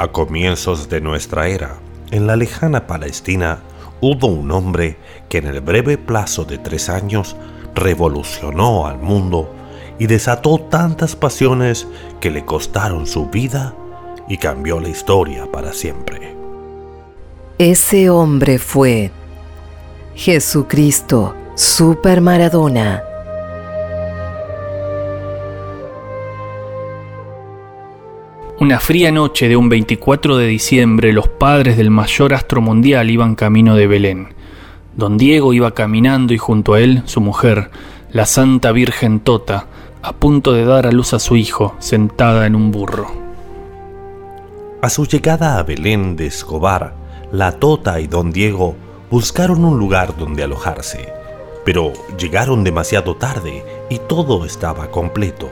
A comienzos de nuestra era, en la lejana Palestina, hubo un hombre que en el breve plazo de tres años revolucionó al mundo y desató tantas pasiones que le costaron su vida y cambió la historia para siempre. Ese hombre fue Jesucristo, Super Maradona. Una fría noche de un 24 de diciembre, los padres del mayor astro mundial iban camino de Belén. Don Diego iba caminando y junto a él su mujer, la Santa Virgen Tota, a punto de dar a luz a su hijo, sentada en un burro. A su llegada a Belén de Escobar, la Tota y don Diego buscaron un lugar donde alojarse, pero llegaron demasiado tarde y todo estaba completo.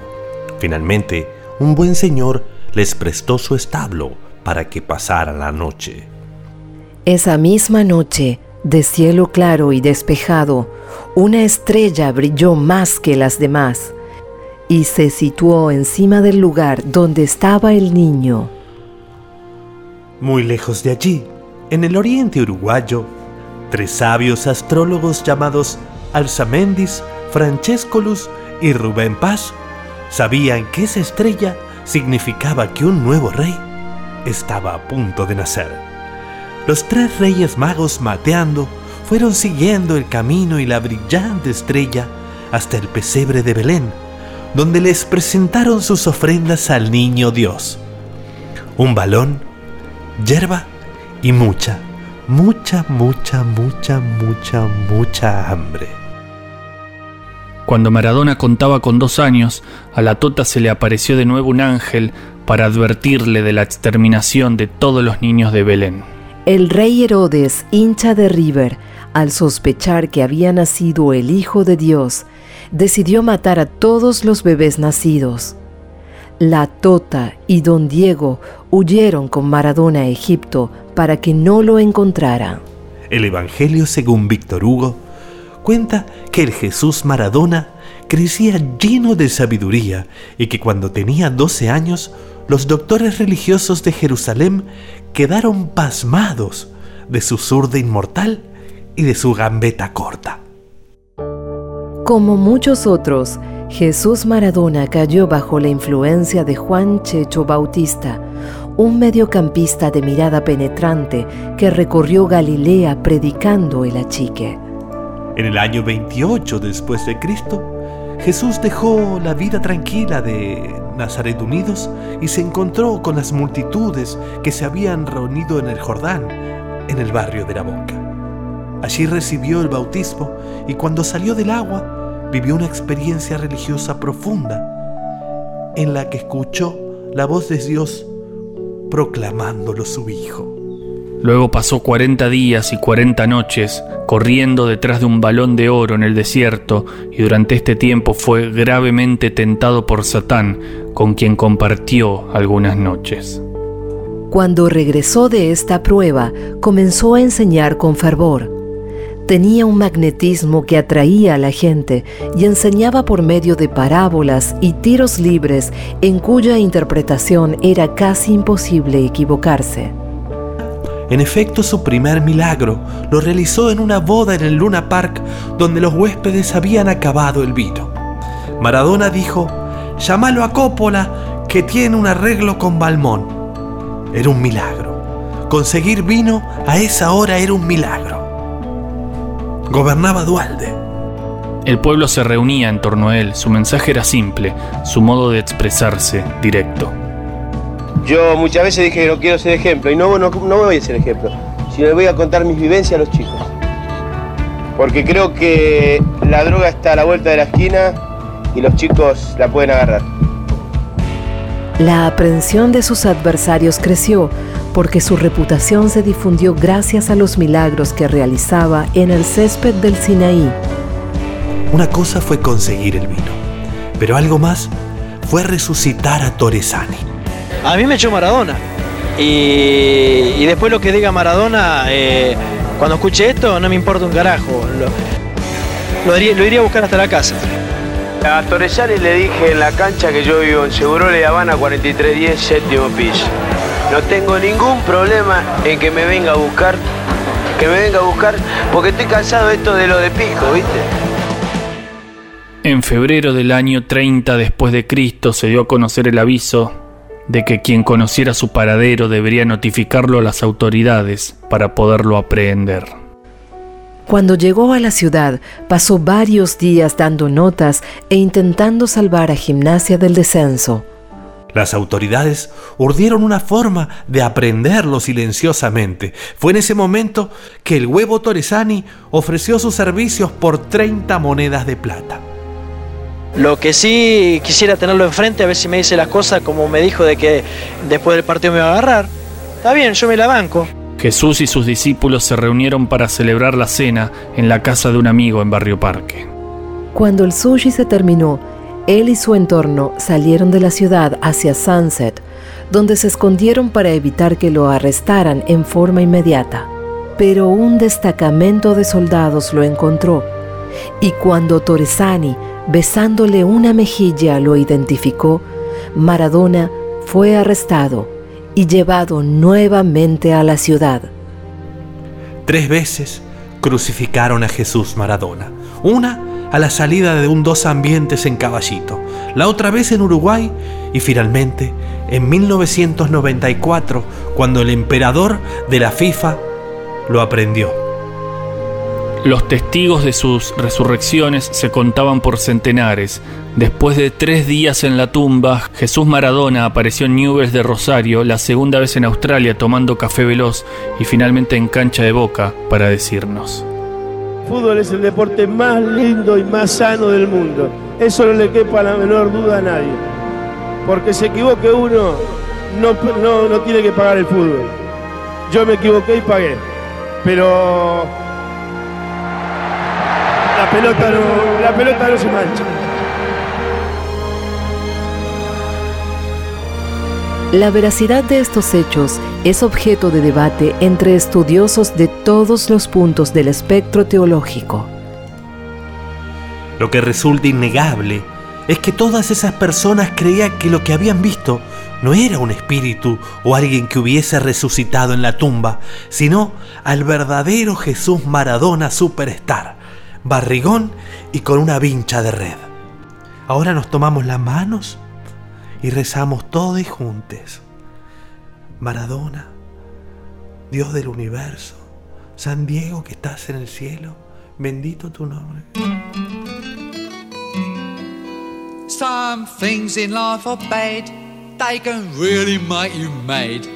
Finalmente, un buen señor les prestó su establo para que pasara la noche. Esa misma noche, de cielo claro y despejado, una estrella brilló más que las demás y se situó encima del lugar donde estaba el niño. Muy lejos de allí, en el oriente uruguayo, tres sabios astrólogos llamados Alzamendis, Francescolus y Rubén Paz sabían que esa estrella significaba que un nuevo rey estaba a punto de nacer. Los tres reyes magos mateando fueron siguiendo el camino y la brillante estrella hasta el pesebre de Belén, donde les presentaron sus ofrendas al niño Dios. Un balón, hierba y mucha, mucha, mucha, mucha, mucha, mucha hambre. Cuando Maradona contaba con dos años, a la tota se le apareció de nuevo un ángel para advertirle de la exterminación de todos los niños de Belén. El rey Herodes, hincha de River, al sospechar que había nacido el Hijo de Dios, decidió matar a todos los bebés nacidos. La Tota y don Diego huyeron con Maradona a Egipto para que no lo encontrara. El Evangelio según Víctor Hugo cuenta que el Jesús Maradona crecía lleno de sabiduría y que cuando tenía 12 años, los doctores religiosos de Jerusalén quedaron pasmados de su zurda inmortal y de su gambeta corta. Como muchos otros, Jesús Maradona cayó bajo la influencia de Juan Checho Bautista, un mediocampista de mirada penetrante que recorrió Galilea predicando el achique. En el año 28 después de Cristo, Jesús dejó la vida tranquila de Nazaret Unidos y se encontró con las multitudes que se habían reunido en el Jordán, en el barrio de la Boca. Allí recibió el bautismo y cuando salió del agua vivió una experiencia religiosa profunda en la que escuchó la voz de Dios proclamándolo su Hijo. Luego pasó 40 días y 40 noches corriendo detrás de un balón de oro en el desierto y durante este tiempo fue gravemente tentado por Satán, con quien compartió algunas noches. Cuando regresó de esta prueba, comenzó a enseñar con fervor. Tenía un magnetismo que atraía a la gente y enseñaba por medio de parábolas y tiros libres en cuya interpretación era casi imposible equivocarse. En efecto, su primer milagro lo realizó en una boda en el Luna Park donde los huéspedes habían acabado el vino. Maradona dijo, llámalo a Coppola que tiene un arreglo con Balmón. Era un milagro. Conseguir vino a esa hora era un milagro. Gobernaba Dualde. El pueblo se reunía en torno a él, su mensaje era simple, su modo de expresarse directo. Yo muchas veces dije que no quiero ser ejemplo y no, no, no voy a ser ejemplo, sino le voy a contar mis vivencias a los chicos. Porque creo que la droga está a la vuelta de la esquina y los chicos la pueden agarrar. La aprensión de sus adversarios creció porque su reputación se difundió gracias a los milagros que realizaba en el césped del Sinaí. Una cosa fue conseguir el vino, pero algo más fue resucitar a Torresani. A mí me echó Maradona. Y, y después lo que diga Maradona, eh, cuando escuche esto, no me importa un carajo. Lo, lo, iría, lo iría a buscar hasta la casa. A Torresani le dije en la cancha que yo vivo en Seguro de Habana 4310, séptimo piso. No tengo ningún problema en que me venga a buscar, que me venga a buscar, porque estoy cansado de esto de lo de pico, ¿viste? En febrero del año 30 después de Cristo se dio a conocer el aviso de que quien conociera su paradero debería notificarlo a las autoridades para poderlo aprehender. Cuando llegó a la ciudad, pasó varios días dando notas e intentando salvar a Gimnasia del descenso. Las autoridades urdieron una forma de aprenderlo silenciosamente. Fue en ese momento que el huevo Torresani ofreció sus servicios por 30 monedas de plata. Lo que sí quisiera tenerlo enfrente, a ver si me dice las cosas como me dijo de que después del partido me va a agarrar. Está bien, yo me la banco. Jesús y sus discípulos se reunieron para celebrar la cena en la casa de un amigo en Barrio Parque. Cuando el sushi se terminó, él y su entorno salieron de la ciudad hacia Sunset, donde se escondieron para evitar que lo arrestaran en forma inmediata. Pero un destacamento de soldados lo encontró y cuando Torresani, besándole una mejilla, lo identificó, Maradona fue arrestado y llevado nuevamente a la ciudad. Tres veces crucificaron a Jesús Maradona. Una a la salida de un dos ambientes en Caballito, la otra vez en Uruguay y finalmente en 1994 cuando el emperador de la FIFA lo aprendió. Los testigos de sus resurrecciones se contaban por centenares. Después de tres días en la tumba, Jesús Maradona apareció en Newell's de Rosario, la segunda vez en Australia tomando café veloz y finalmente en cancha de boca para decirnos. Fútbol es el deporte más lindo y más sano del mundo. Eso no le quepa la menor duda a nadie. Porque se equivoque uno, no, no, no tiene que pagar el fútbol. Yo me equivoqué y pagué. Pero pelota no, la pelota no se mancha. La veracidad de estos hechos es objeto de debate entre estudiosos de todos los puntos del espectro teológico. Lo que resulta innegable es que todas esas personas creían que lo que habían visto no era un espíritu o alguien que hubiese resucitado en la tumba, sino al verdadero Jesús Maradona Superstar, barrigón y con una vincha de red. Ahora nos tomamos las manos y rezamos todos juntos. Maradona, Dios del universo, San Diego que estás en el cielo, bendito tu nombre. Some things in life are bad, they can really make you mad.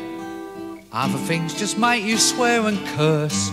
Other things just make you swear and curse.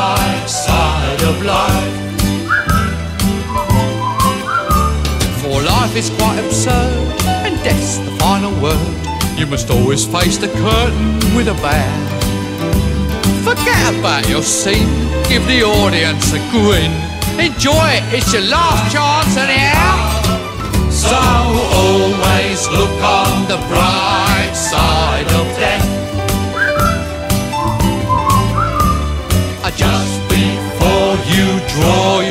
life is quite absurd, and death's the final word. You must always face the curtain with a bow. Forget about your scene, give the audience a grin. Enjoy it, it's your last chance anyhow. So always look on the bright side of death. Just before you draw your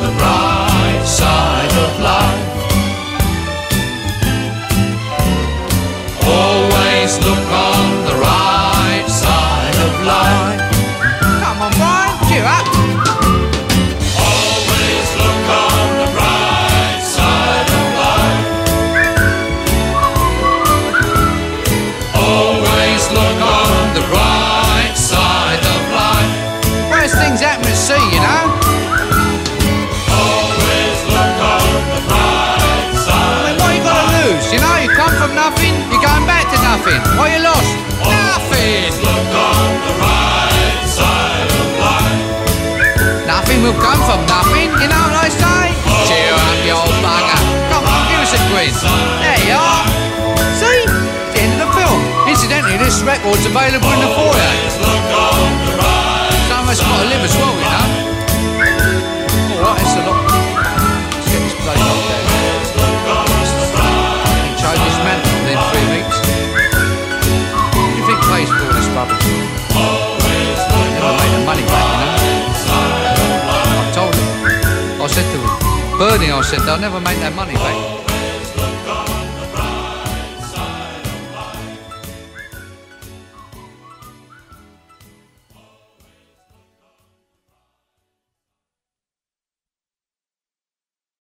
you know. I mean, what you lose? You know, you come from nothing, you're going back to nothing. What you lost? Nothing. Nothing will come from nothing, you know what I say? Cheer up, you old bugger. Come on, give us a quiz. There you are. See? The end of the film. Incidentally, this record's available in the foyer. Us got to live as well, you know. Alright, it's a lot. Let's get this bloody lot down. And change this man within three weeks. Do you think pays for all this rubbish? Never made the money back, you know. I told him. I said to him, Bernie, I said, they'll never make that money back.